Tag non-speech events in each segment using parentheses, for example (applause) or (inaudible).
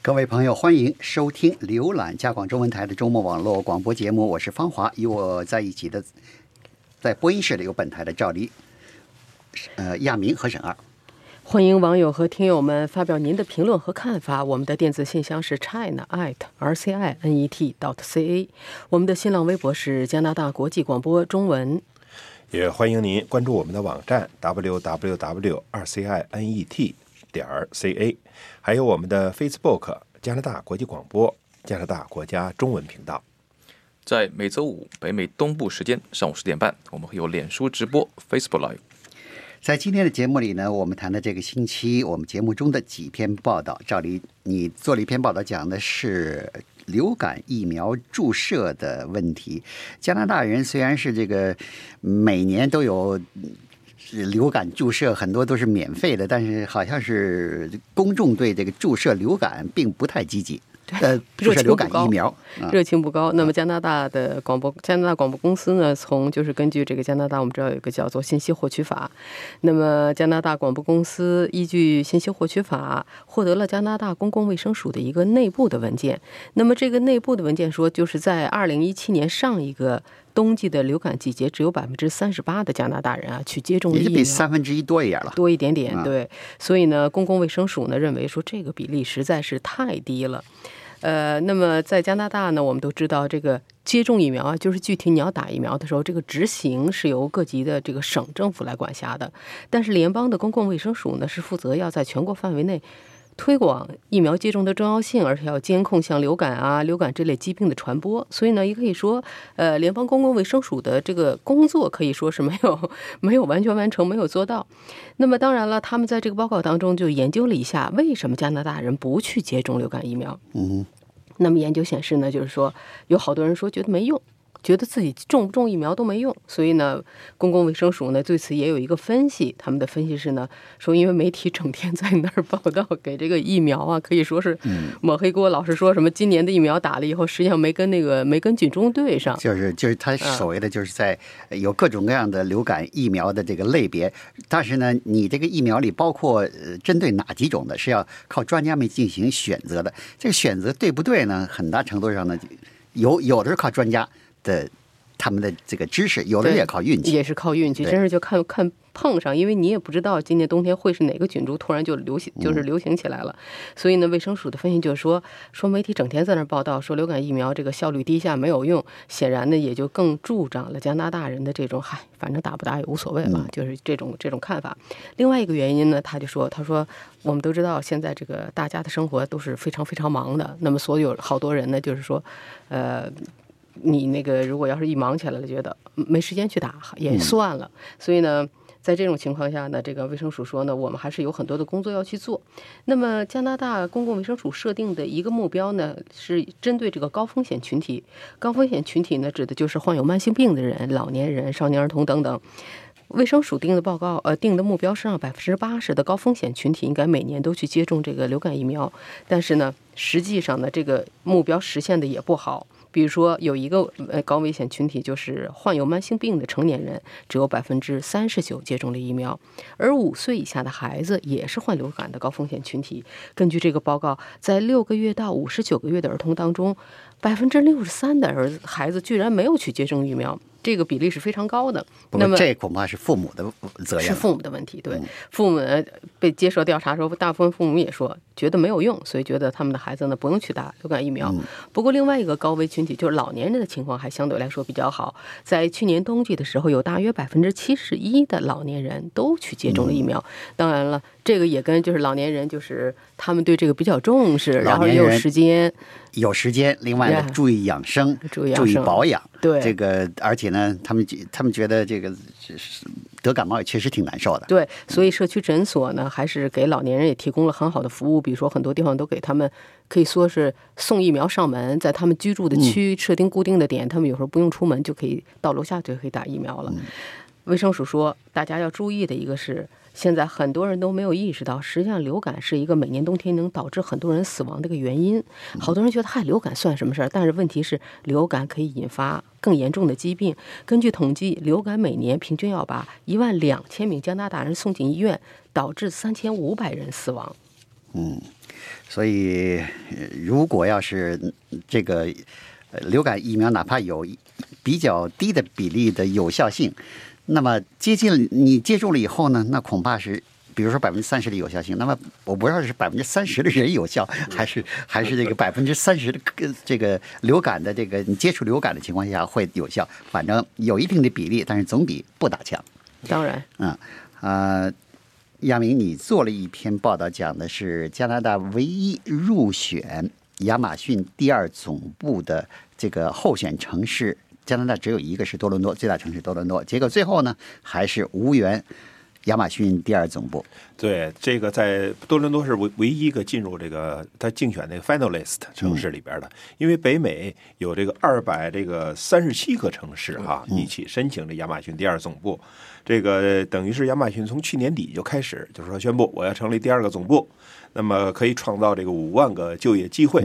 各位朋友，欢迎收听浏览加广中文台的周末网络广播节目，我是方华，与我在一起的，在播音室里有本台的赵黎、呃亚明和沈二。欢迎网友和听友们发表您的评论和看法。我们的电子信箱是 china at r c i n e t dot c a，我们的新浪微博是加拿大国际广播中文。也欢迎您关注我们的网站 w w w 二 c i n e t 点儿 c a，还有我们的 Facebook 加拿大国际广播加拿大国家中文频道。在每周五北美东部时间上午十点半，我们会有脸书直播 Facebook Live。在今天的节目里呢，我们谈的这个星期我们节目中的几篇报道，赵黎你做了一篇报道，讲的是流感疫苗注射的问题。加拿大人虽然是这个每年都有流感注射，很多都是免费的，但是好像是公众对这个注射流感并不太积极。呃，注射流感疫苗，热情不高。那么加拿大的广播，加拿大广播公司呢，从就是根据这个加拿大，我们知道有一个叫做信息获取法。那么加拿大广播公司依据信息获取法，获得了加拿大公共卫生署的一个内部的文件。那么这个内部的文件说，就是在二零一七年上一个冬季的流感季节，只有百分之三十八的加拿大人啊去接种疫苗，比三分之一多一点了，多一点点。对，所以呢，公共卫生署呢认为说这个比例实在是太低了。呃，那么在加拿大呢，我们都知道这个接种疫苗啊，就是具体你要打疫苗的时候，这个执行是由各级的这个省政府来管辖的。但是联邦的公共卫生署呢，是负责要在全国范围内推广疫苗接种的重要性，而且要监控像流感啊、流感这类疾病的传播。所以呢，也可以说，呃，联邦公共卫生署的这个工作可以说是没有没有完全完成，没有做到。那么当然了，他们在这个报告当中就研究了一下，为什么加拿大人不去接种流感疫苗？嗯。那么研究显示呢，就是说有好多人说觉得没用。觉得自己种不种疫苗都没用，所以呢，公共卫生署呢对此也有一个分析。他们的分析是呢，说因为媒体整天在那儿报道给这个疫苗啊，可以说是抹黑锅，老是说什么今年的疫苗打了以后，实际上没跟那个没跟军中对上。就是就是他所谓的就是在有各种各样的流感疫苗的这个类别，但是呢，你这个疫苗里包括针对哪几种的，是要靠专家们进行选择的。这个选择对不对呢？很大程度上呢，有有的是靠专家。的他们的这个知识，有的也靠运气，也是靠运气，真是就看看碰上，因为你也不知道今年冬天会是哪个菌株突然就流行，就是流行起来了。所以呢，卫生署的分析就是说，说媒体整天在那报道说流感疫苗这个效率低下没有用，显然呢也就更助长了加拿大人的这种嗨，反正打不打也无所谓嘛，就是这种这种看法。另外一个原因呢，他就说，他说我们都知道现在这个大家的生活都是非常非常忙的，那么所有好多人呢，就是说，呃。你那个如果要是一忙起来了，觉得没时间去打也算了。所以呢，在这种情况下呢，这个卫生署说呢，我们还是有很多的工作要去做。那么加拿大公共卫生署设定的一个目标呢，是针对这个高风险群体。高风险群体呢，指的就是患有慢性病的人、老年人、少年儿童等等。卫生署定的报告，呃，定的目标是让百分之八十的高风险群体应该每年都去接种这个流感疫苗。但是呢，实际上呢，这个目标实现的也不好。比如说，有一个呃高危险群体，就是患有慢性病的成年人，只有百分之三十九接种了疫苗，而五岁以下的孩子也是患流感的高风险群体。根据这个报告，在六个月到五十九个月的儿童当中，百分之六十三的儿子孩子居然没有去接种疫苗。这个比例是非常高的，那么这恐怕是父母的责任，是父母的问题。对，父母被接受调查时候，大部分父母也说觉得没有用，所以觉得他们的孩子呢不用去打流感疫苗。不过另外一个高危群体就是老年人的情况还相对来说比较好，在去年冬季的时候，有大约百分之七十一的老年人都去接种了疫苗。当然了。这个也跟就是老年人，就是他们对这个比较重视，然后也有时间，有时间。另外呢，注意养生，注意养生，保养。对这个，而且呢，他们他们觉得这个是得感冒也确实挺难受的。对，所以社区诊所呢，还是给老年人也提供了很好的服务。比如说，很多地方都给他们可以说是送疫苗上门，在他们居住的区设定固定的点，他们有时候不用出门就可以到楼下就可以打疫苗了。卫生署说，大家要注意的一个是。现在很多人都没有意识到，实际上流感是一个每年冬天能导致很多人死亡的一个原因。好多人觉得，嗨，流感算什么事儿？但是问题是，流感可以引发更严重的疾病。根据统计，流感每年平均要把一万两千名加拿大人送进医院，导致三千五百人死亡。嗯，所以呃如果要是嗯这个呃流感疫苗哪怕有比较低的比例的有效性，那么接近你接种了以后呢，那恐怕是。比如说百分之三十的有效性，那么我不知道是百分之三十的人有效，还是还是这个百分之三十的呃这个流感的这个你接触流感的情况下会有效，反正有一定的比例，但是总比不打强。当然，嗯，呃，亚明，你做了一篇报道，讲的是加拿大唯一入选亚马逊第二总部的这个候选城市，加拿大只有一个是多伦多，最大城市多伦多，结果最后呢还是无缘亚马逊第二总部。对，这个在多伦多是唯唯一一个进入这个他竞选那个 finalist 城市里边的，因为北美有这个二百这个三十七个城市哈、一起申请这亚马逊第二总部，这个等于是亚马逊从去年底就开始，就是说宣布我要成立第二个总部，那么可以创造这个五万个就业机会，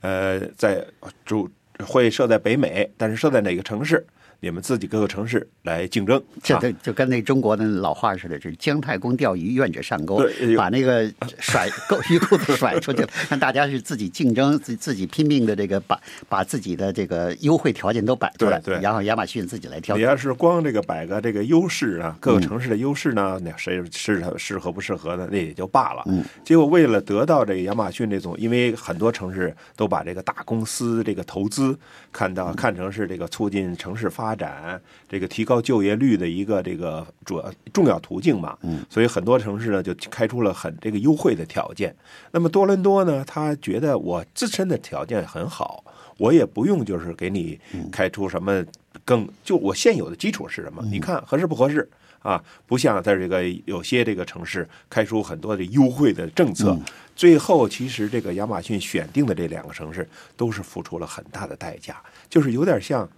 呃，在主会设在北美，但是设在哪个城市？你们自己各个城市来竞争，这这就就跟那中国的老话似的，是姜太公钓鱼，愿者上钩对，把那个甩 (laughs) 钩鱼钩子甩出去了，让大家是自己竞争，自自己拼命的这个把把自己的这个优惠条件都摆出来，对对然后亚马逊自己来挑你。要是光这个摆个这个优势啊，各个城市的优势呢，那谁适合适合不适合呢？那也就罢了。嗯，结果为了得到这个亚马逊这种，因为很多城市都把这个大公司这个投资看到看成是这个促进城市发展、这个提高就业率的一个这个主要重要途径嘛。嗯，所以很多城市呢就开出了很这个优惠的条件。那么多伦多呢，他觉得我自身的条件很好，我也不用就是给你开出什么更就我现有的基础是什么？你看合适不合适啊？不像在这个有些这个城市开出很多的优惠的政策，最后其实这个亚马逊选定的这两个城市都是付出了很大的代价，就是有点像。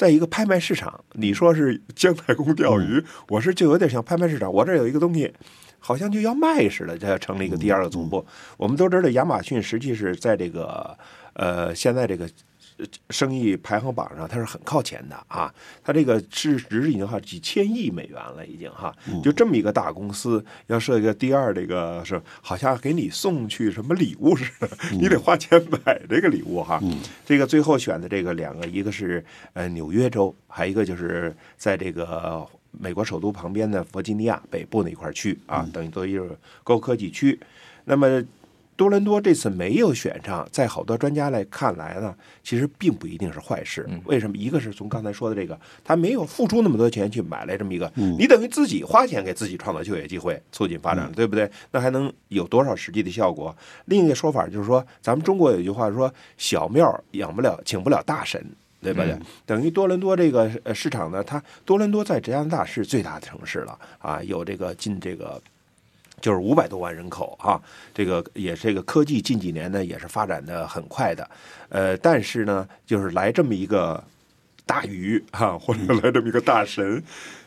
在一个拍卖市场，你说是姜太公钓鱼，我是就有点像拍卖市场。我这有一个东西，好像就要卖似的，它要成立一个第二个总部。我们都知道，亚马逊实际是在这个呃现在这个呃生意排行榜上，它是很靠前的啊。它这个市值已经哈几千亿美元了，已经哈。就这么一个大公司，要设一个第二这个是好像给你送去什么礼物似的，你得花钱买这个礼物哈。这个最后选的这个两个，一个是呃纽约州，还一个就是在这个美国首都旁边的弗吉尼亚北部那一块区啊，等于都一个高科技区。那么多伦多这次没有选上，在好多专家来看来呢，其实并不一定是坏事。为什么？一个是从刚才说的这个，他没有付出那么多钱去买来这么一个，你等于自己花钱给自己创造就业机会，促进发展，对不对？那还能有多少实际的效果？另一个说法就是说，咱们中国有句话说，小庙养不了，请不了大神。对吧？等于多伦多这个呃市场呢，它多伦多在加拿大是最大的城市了啊，有这个进这个就是五百多万人口哈、这个也是这个科技近几年呢也是发展的很快的，呃，但是呢，就是来这么一个大鱼哈、或者来这么一个大神。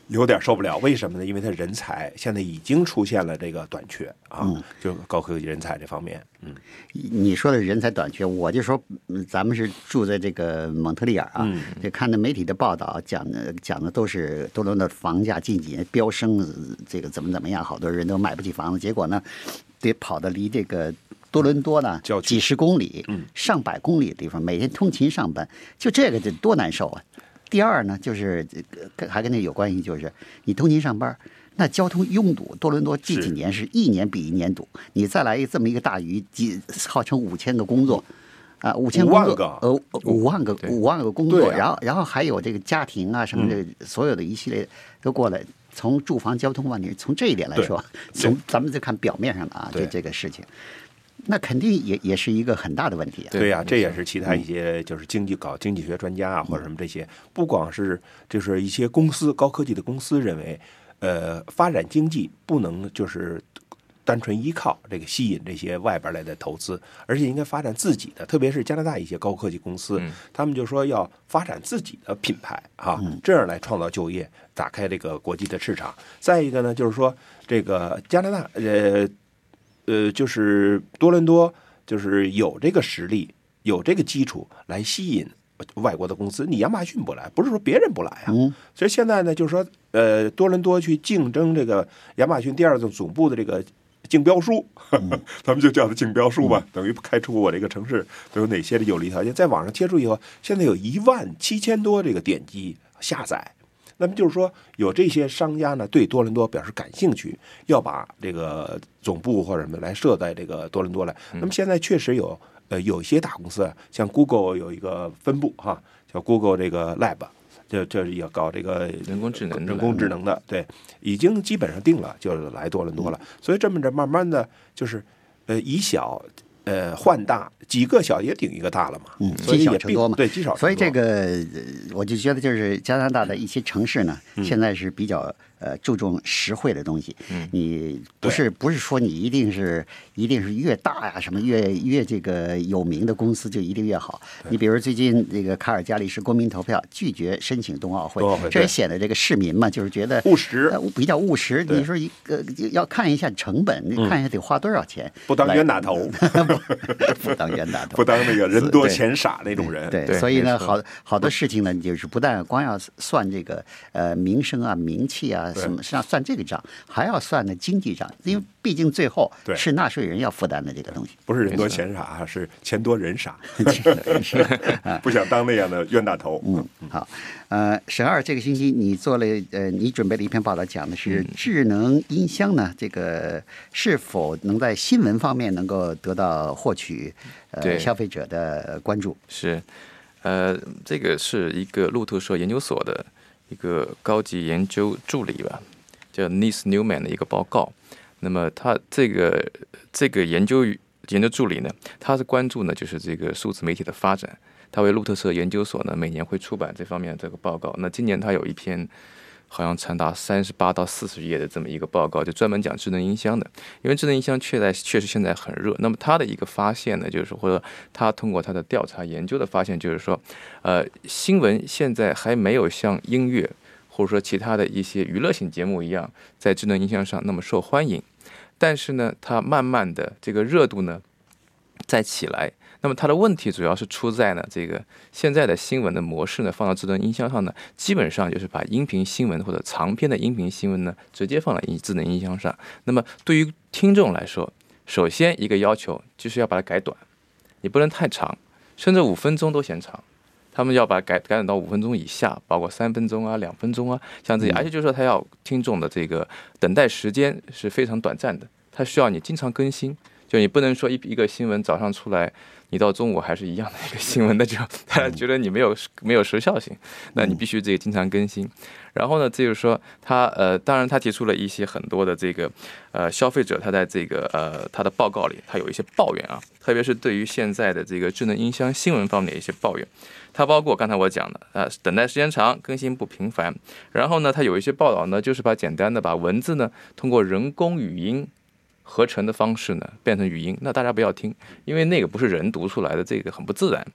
有点受不了，为什么呢？因为他人才现在已经出现了这个短缺啊，就高科技人才这方面，嗯，你说的人才短缺，我就说，嗯咱们是住在这个蒙特利尔啊，这看的媒体的报道讲的讲的都是多伦多的房价近几年飙升，呃这个怎么怎么样，好多人都买不起房子，结果呢，得跑到离这个。多伦多呢几十公里、上百公里的地方，每天通勤上班，就这个得多难受啊！第二呢，就是这个还跟那有关系，就是你通勤上班，那交通拥堵，多伦多近几年是一年比一年堵。你再来这么一个大鱼，几号称五千个工作。啊，五千个，呃，五万个，五万个工作，啊然后，然后还有这个家庭啊，什么的，所有的一系列都过来。从住房、交通问题，从这一点来说，从咱们再看表面上的啊，这对这个事情，那肯定也也是一个很大的问题啊。对呀、这也是其他一些就是经济搞经济学专家啊，或者什么这些，不光是就是一些公司高科技的公司认为，呃，发展经济不能就是单纯依靠这个吸引这些外边来的投资，而且应该发展自己的，特别是加拿大一些高科技公司，嗯他们就说要发展自己的品牌啊，这样来创造就业，打开这个国际的市场。再一个呢，就是说这个加拿大呃呃，就是多伦多就是有这个实力，有这个基础来吸引外国的公司。你亚马逊不来，不是说别人不来啊。嗯所以现在呢，就是说，呃，多伦多去竞争这个亚马逊第二个总部的这个竞标书，(laughs) 咱们就叫它竞标书吧，等于开出我这个城市都有哪些的有利条件，在网上贴出以后，现在有一万七千多这个点击下载。那么就是说，有这些商家呢，对多伦多表示感兴趣，要把这个总部或者什么来设在这个多伦多来。那么现在确实有，呃，有一些大公司，像 Google 有一个分部哈，叫 Google 这个 Lab，这这也搞这个人工智能人工智能的，对，已经基本上定了，就是来多伦多了。所以这么着，慢慢的就是，呃，以小呃换大，几个小也顶一个大了嘛。嗯所以积少成多嘛对，积少成多。所以这个呃我就觉得，就是加拿大的一些城市呢，嗯现在是比较呃注重实惠的东西。嗯。你不是不是说你一定是一定是越大呀，什么越越这个有名的公司就一定越好。你比如最近这个卡尔加里市公民投票拒绝申请冬奥会奥会，这也显得这个市民嘛，就是觉得务实。呃比较务实。你说一个要看一下成本，你看一下得花多少钱，不当冤大头，(laughs) 不当冤大头，不当那个人多钱傻那种人。对，对。所以呢，好好多事情呢，就是不但光要算这个呃名声啊、名气啊对什么，实际上算这个账，还要算呢经济账，因为毕竟最后对是纳税人要负担的这个东西。不是人多钱傻，是钱多人傻，(laughs) 是啊 (laughs) 不想当那样的冤大头。嗯，好，呃，沈二，这个星期你做了呃，你准备了一篇报道，讲的嗯是智能音箱呢，这个是否能在新闻方面能够得到获取呃消费者的关注？是，呃，这个是一个路透社研究所的一个高级研究助理吧，叫 Nis Newman 的一个报告。那么他这个这个研究研究助理呢，他是关注呢就是这个数字媒体的发展。他为路透社研究所呢每年会出版这方面的这个报告。那今年他有一篇好像长达三十八到四十页的这么一个报告，就专门讲智能音箱的。因为智能音箱确在确实现在很热。那么他的一个发现呢，就是说或者他通过他的调查研究的发现，就是说，呃，新闻现在还没有像音乐或者说其他的一些娱乐性节目一样，在智能音箱上那么受欢迎。但是呢，它慢慢的这个热度呢在起来。那么它的问题主要是出在呢，这个现在的新闻的模式呢，放到智能音箱上呢，基本上就是把音频新闻或者长篇的音频新闻呢，直接放到音智能音箱上。那么对于听众来说，首先一个要求就是要把它改短，你不能太长，甚至五分钟都嫌长。他们要把它改改短到五分钟以下，包括三分钟啊、两分钟啊，像这些，而且就是说，他要听众的这个等待时间是非常短暂的，它需要你经常更新，就你不能说一一个新闻早上出来，你到中午还是一样的一个新闻，那就 (laughs) 大家觉得你没有没有时效性，那你必须这个经常更新。然后呢，这就是说他呃，当然他提出了一些很多的这个呃消费者他在这个呃他的报告里，他有一些抱怨啊，特别是对于现在的这个智能音箱新闻方面的一些抱怨。它包括刚才我讲的，呃，等待时间长，更新不频繁。然后呢，它有一些报道呢，就是把简单的把文字呢通过人工语音合成的方式呢变成语音，那大家不要听，因为那个不是人读出来的，这个很不自然。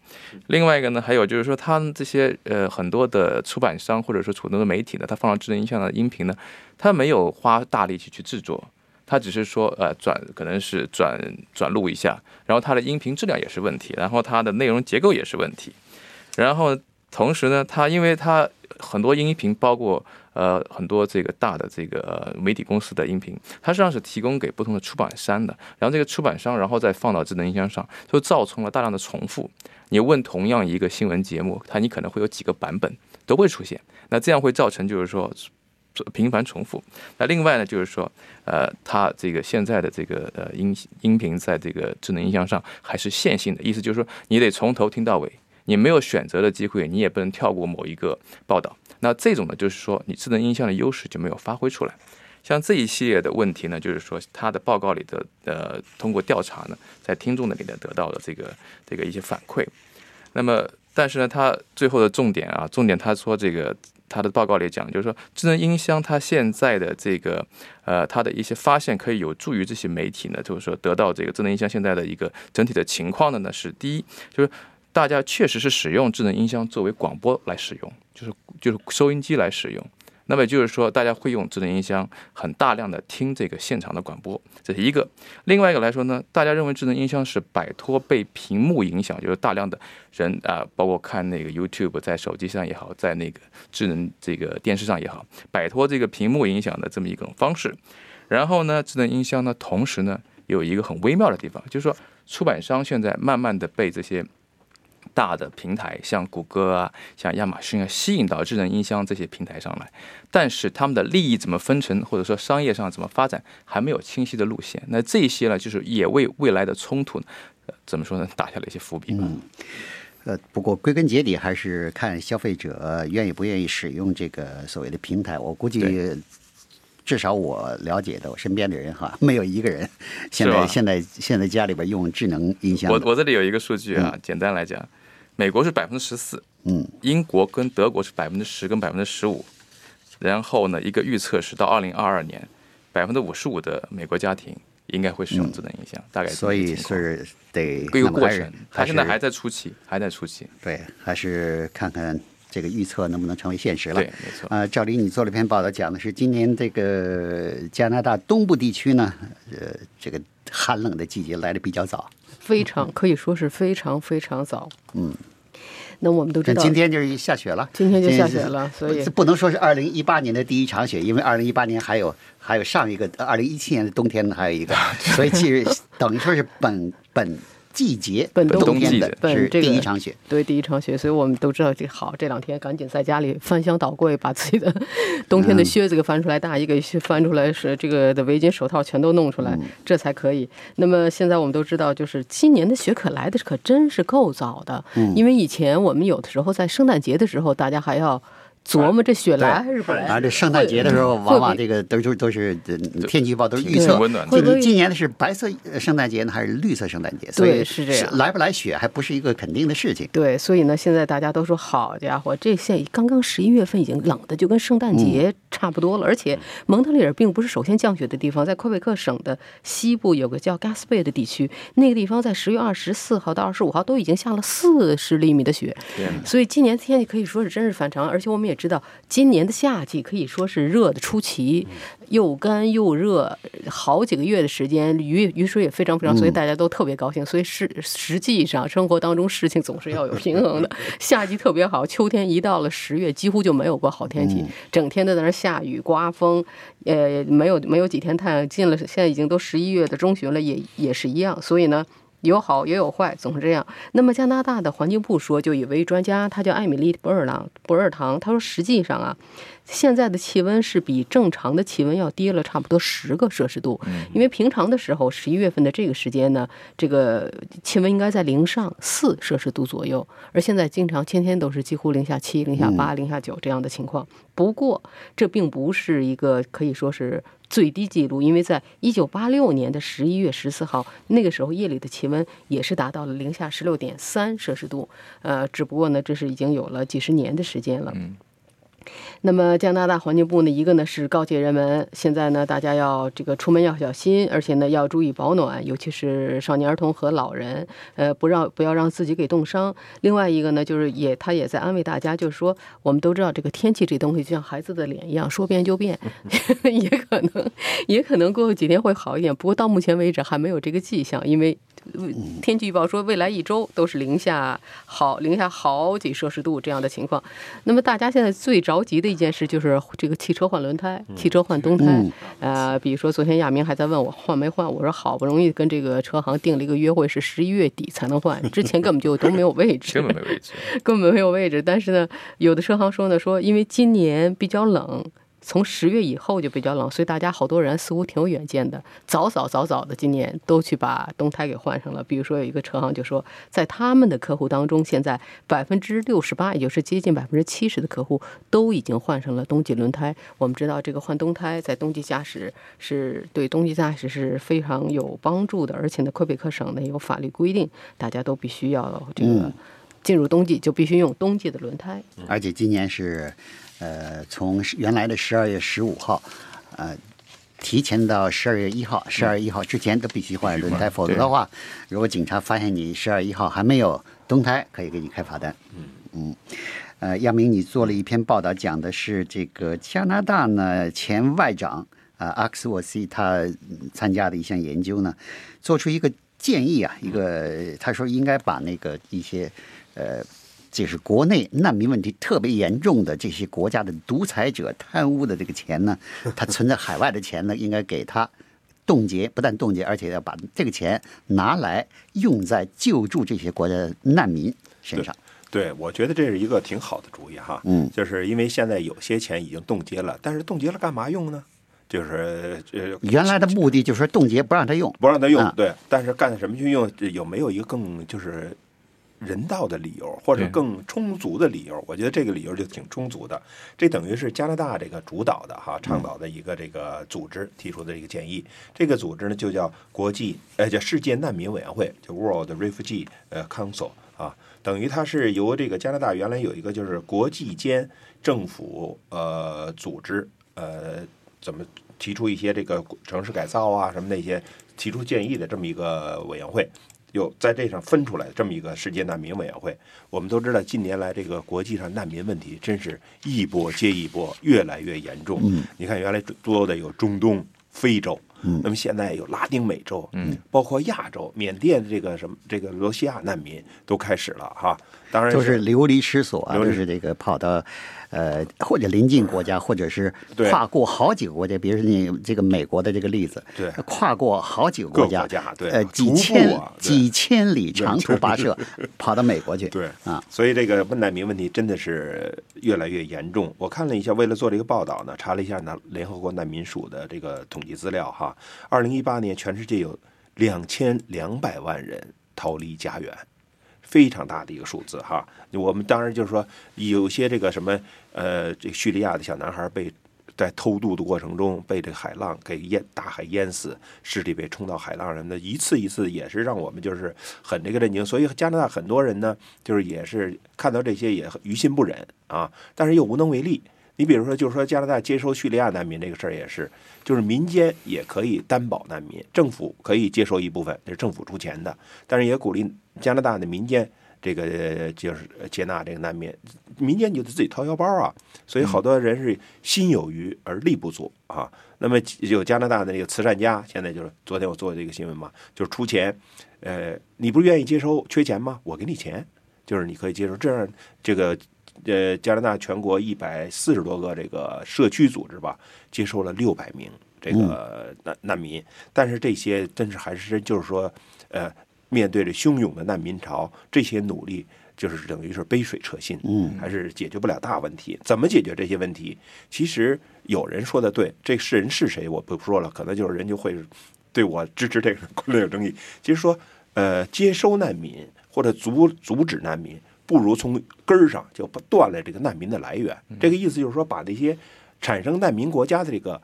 另外一个呢，还有就是说，他们这些呃很多的出版商或者说很多的媒体呢，它放到智能音箱的音频呢，它没有花大力气去制作。它只是说，呃，转可能是转转录一下，然后它的音频质量也是问题，然后它的内容结构也是问题，然后同时呢，它因为它很多音频包括呃很多这个大的这个媒体公司的音频，它实际上是提供给不同的出版商的，然后这个出版商然后再放到智能音箱上，就造成了大量的重复。你问同样一个新闻节目，它你可能会有几个版本都会出现，那这样会造成就是说频繁重复。那另外呢，就是说，呃，它这个现在的这个呃音音频在这个智能音箱上还是线性的，意思就是说你得从头听到尾，你没有选择的机会，你也不能跳过某一个报道。那这种呢，就是说你智能音箱的优势就没有发挥出来。像这一系列的问题呢，就是说他的报告里的呃，通过调查呢，在听众那里呢得到了这个这个一些反馈。那么，但是呢，他最后的重点啊，重点他说这个他的报告里讲，就是说智能音箱它现在的这个呃，它的一些发现可以有助于这些媒体呢，就是说得到这个智能音箱现在的一个整体的情况的呢，是第一就是。大家确实是使用智能音箱作为广播来使用，就是就是收音机来使用。那么也就是说，大家会用智能音箱很大量的听这个现场的广播，这是一个。另外一个来说呢，大家认为智能音箱是摆脱被屏幕影响，就是大量的人啊、包括看那个 YouTube 在手机上也好，在那个智能这个电视上也好，摆脱这个屏幕影响的这么一种方式。然后呢，智能音箱呢，同时呢有一个很微妙的地方，就是说出版商现在慢慢的被这些大的平台，像谷歌啊、像亚马逊啊，吸引到智能音箱这些平台上来，但是他们的利益怎么分成，或者说商业上怎么发展，还没有清晰的路线。那这些呢，就是也为未来的冲突，呃，怎么说呢，打下了一些伏笔吧。呃，不过归根结底还是看消费者愿意不愿意使用这个所谓的平台。我估计，至少我了解的，我身边的人哈，没有一个人现在现在现在家里边用智能音箱。我我这里有一个数据啊，简单来讲，美国是百分之十四，嗯，英国跟德国是百分之十跟百分之十五，然后呢，一个预测是到二零二二年，百分之五十五的美国家庭应该会使用智能音箱，大概所以是得一个过程，它现在还在初期，还在初期。对，还是看看这个预测能不能成为现实了。对，没错。啊，赵林，你做了篇报道，讲的是今年这个加拿大东部地区呢，呃，这个寒冷的季节来的比较早。非常可以说是非常非常早。嗯，那我们都知道，今天就是下雪了，今天就下雪了所以不能说是二零一八年的第一场雪，因为二零一八年还有还有上一个二零一七年的冬天呢，还有一个，(laughs) 所以其实等于说是本本季节本冬冬天的是本这个第一场雪。对第一场雪，所以我们都知道这好，这两天赶紧在家里翻箱倒柜，把自己的冬天的靴子给翻出来，大衣给翻出来，是这个的围巾、手套全都弄出来，这才可以。那么现在我们都知道，就是今年的雪可来的可真是够早的，因为以前我们有的时候在圣诞节的时候，大家还要。琢磨这雪来还是不来？啊，这圣诞节的时候，往往这个都是都是呃天气预报都是预测今年的是白色呃圣诞节呢，还是绿色圣诞节？所以对是这样来不来雪还不是一个肯定的事情。对，所以呢，现在大家都说好家伙，这现刚刚十一月份已经冷的就跟圣诞节差不多了，而且蒙特利尔并不是首先降雪的地方，在魁北克省的西部有个叫 Gaspé 的地区，那个地方在十月二十四号到二十五号都已经下了四十厘米的雪，天哪所以今年天气可以说是真是反常，而且我们也知道，今年的夏季可以说是热的出奇，又干又热，好几个月的时间，雨雨水也非常非常，所以大家都特别高兴。所以是实际上生活当中事情总是要有平衡的，(laughs) 夏季特别好，秋天一到了十月，几乎就没有过好天气，整天都在那儿下雨刮风，呃，没有没有几天太阳，进了现在已经都十一月的中旬了，也也是一样，所以呢。有好也有坏，总是这样。那么加拿大的环境部说，就有一位专家，他叫艾米丽·博尔朗博尔唐，他说实际上啊，现在的气温是比正常的气温要低了差不多十个摄氏度。因为平常的时候，十一月份的这个时间呢，这个气温应该在零上四摄氏度左右，而现在经常天天都是几乎零下七、零下八、零下九这样的情况。不过，这并不是一个可以说是最低记录，因为在一九八六年的十一月十四号，那个时候夜里的气温也是达到了零下十六点三摄氏度。呃，只不过呢，这是已经有了几十年的时间了。那么加拿大环境部呢，一个呢是告诫人们，现在呢大家要这个出门要小心，而且呢要注意保暖，尤其是少年儿童和老人，呃，不让不要让自己给冻伤。另外一个呢，就是也他也在安慰大家，就是说我们都知道这个天气这东西就像孩子的脸一样，说变就变，(laughs) 也可能也可能过几天会好一点，不过到目前为止还没有这个迹象，因为。天气预报说，未来一周都是零下好零下好几摄氏度这样的情况。那么大家现在最着急的一件事就是这个汽车换轮胎，汽车换冬胎。嗯呃，比如说昨天亚明还在问我换没换，我说好不容易跟这个车行定了一个约会，是十一月底才能换，之前根本就都没有位置，(laughs) 根本没位置。(laughs) 根本没有位置。但是呢，有的车行说呢，说因为今年比较冷。从十月以后就比较冷，所以大家好多人似乎挺有远见的，早早早早的今年都去把冬胎给换上了。比如说有一个车行就说，在他们的客户当中，现在百分之六十八，也就是接近百分之七十的客户都已经换上了冬季轮胎。我们知道这个换冬胎在冬季驾驶是对冬季驾驶是非常有帮助的，而且呢，魁北克省呢有法律规定，大家都必须要这个进入冬季就必须用冬季的轮胎。而且今年是，呃，从原来的十二月十五号，呃，提前到十二月一号，十二月一号之前都必须换轮胎，换否则的话，如果警察发现你十二月一号还没有冬胎，可以给你开罚单。嗯呃，亚明，你做了一篇报道，讲的是这个加拿大呢前外长啊阿克斯沃西他嗯参加的一项研究呢，做出一个建议啊，一个他说应该把那个一些呃就是国内难民问题特别严重的这些国家的独裁者贪污的这个钱呢，(laughs) 他存在海外的钱呢，应该给他冻结，不但冻结，而且要把这个钱拿来用在救助这些国家的难民身上。对，我觉得这是一个挺好的主意哈。嗯就是因为现在有些钱已经冻结了，但是冻结了干嘛用呢？就是呃，原来的目的就是说冻结不让他用，不让他用，啊对，但是干什么去用？有没有一个更就是人道的理由，或者更充足的理由？我觉得这个理由就挺充足的。这等于是加拿大这个主导的哈，倡导的一个这个组织提出的一个建议。这个组织呢就叫国际呃叫世界难民委员会，就 World Refugee 呃 Council 啊，等于它是由这个加拿大原来有一个就是国际间政府呃组织呃怎么提出一些这个城市改造啊什么那些提出建议的这么一个委员会，有在这上分出来这么一个世界难民委员会。我们都知道，近年来这个国际上难民问题真是一波接一波，越来越严重。嗯你看，原来多的有中东、非洲，嗯那么现在有拉丁美洲，嗯，包括亚洲，缅甸这个什么这个罗西亚难民都开始了哈。当然就是流离失所啊，就是这个跑到呃或者邻近国家，或者是对跨过好几个国家，比如说你这个美国的这个例子，对跨过好几个国家，对呃几千、啊几千里长途跋涉跑到美国去，(laughs) 对啊，所以这个难民问题真的是越来越严重。我看了一下，为了做这个报道呢，查了一下呢联合国难民署的这个统计资料哈，二零一八年全世界有两千两百万人逃离家园。非常大的一个数字哈，我们当然就是说，有些这个什么呃，这叙利亚的小男孩被在偷渡的过程中被这个海浪给淹大海淹死，尸体被冲到海浪上的一次一次也是让我们就是很这个震惊。所以加拿大很多人呢，就是也是看到这些也于心不忍啊，但是又无能为力。你比如说，就是说加拿大接收叙利亚难民这个事儿也是，就是民间也可以担保难民，政府可以接收一部分，这是政府出钱的，但是也鼓励加拿大的民间这个就是接纳这个难民，民间就得自己掏腰包啊，所以好多人是心有余而力不足啊。那么有加拿大的这个慈善家，现在就是昨天我做的这个新闻嘛，就是出钱，呃，你不是愿意接收，缺钱吗？我给你钱，就是你可以接受这样这个。呃，加拿大全国一百四十多个这个社区组织吧，接收了六百名这个难难民，但是这些真是还是就是说，呃，面对着汹涌的难民潮，这些努力就是等于是杯水车薪，嗯还是解决不了大问题。怎么解决这些问题？其实有人说的对，这是人是谁我不说了，可能就是人就会对我支持这个 (laughs) 观点有争议。其实说，呃，接收难民或者阻阻止难民。不如从根儿上就断了这个难民的来源。这个意思就是说，把那些产生难民国家的这个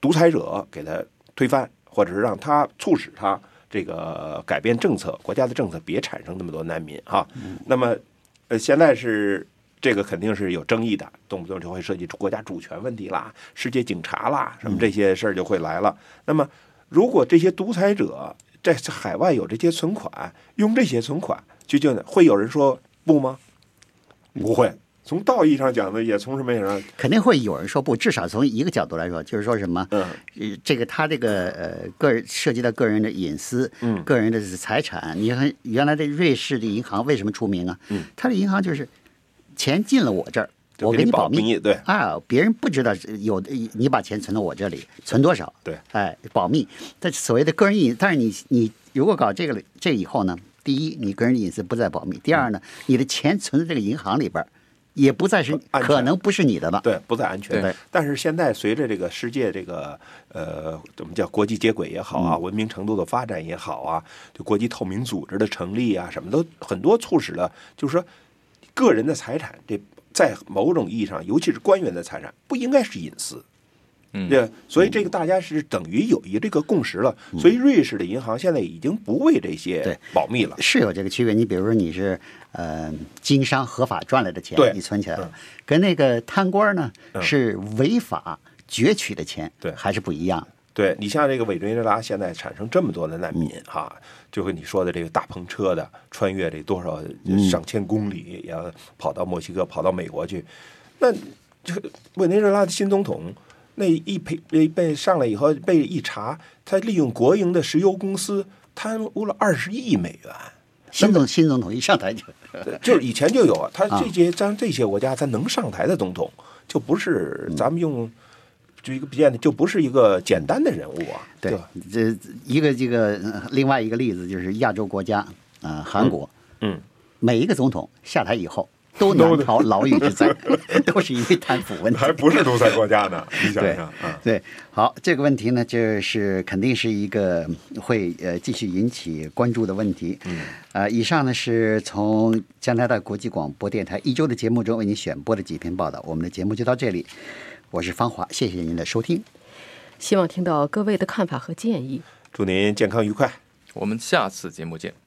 独裁者给他推翻，或者是让他促使他这个改变政策，国家的政策别产生那么多难民哈。那么，呃，现在是这个肯定是有争议的，动不动就会涉及国家主权问题啦、世界警察啦什么这些事儿就会来了。那么，如果这些独裁者在海外有这些存款，用这些存款去救，会有人说？不吗？不会。从道义上讲呢，也从什么上？肯定会有人说不。至少从一个角度来说，就是说什么，嗯，呃这个他这个呃个人涉及到个人的隐私，嗯，个人的财产。你看原来的瑞士的银行为什么出名啊？嗯，他的银行就是钱进了我这儿，我给你保密，对啊，别人不知道有你把钱存到我这里，存多少？对，哎，保密。但所谓的个人隐，但是你你如果搞这个这以后呢？第一，你个人隐私不再保密；第二呢，你的钱存在这个银行里边，也不再是可能不是你的了。对，不再安全。对。但是现在随着这个世界这个呃怎么叫国际接轨也好啊，嗯、文明程度的发展也好啊，就国际透明组织的成立啊，什么都很多促使了，就是说个人的财产，这在某种意义上，尤其是官员的财产，不应该是隐私。嗯，对，所以这个大家是等于有一这个共识了。嗯、所以瑞士的银行现在已经不为这些保密了。是有这个区别。你比如说你是呃经商合法赚来的钱，你存起来了，嗯、跟那个贪官呢、嗯、是违法攫取的钱，对，还是不一样。对你像这个委内瑞拉现在产生这么多的难民嗯哈，就和你说的这个大篷车的穿越这多少上千公里，要跑到墨西哥、跑到美国去，那这个委内瑞拉的新总统。那一被被被上来以后被一查，他利用国营的石油公司贪污了二十亿美元，新总新总统一上台就就是以前就有啊，他啊这些咱这些国家，他能上台的总统，就不是嗯。咱们用就一个比较，就不是一个简单的人物啊，对吧？，这一个这个呃另外一个例子就是亚洲国家啊、韩国，嗯，每一个总统下台以后都难逃牢狱之灾，(laughs) 都是因为贪腐问题。还不是独裁国家呢，(laughs) 你对啊，对，好，这个问题呢，就是肯定是一个会呃继续引起关注的问题。嗯，呃，以上呢是从加拿大国际广播电台一周的节目中为您选播的几篇报道。我们的节目就到这里，我是方华，谢谢您的收听。希望听到各位的看法和建议。祝您健康愉快。我们下次节目见。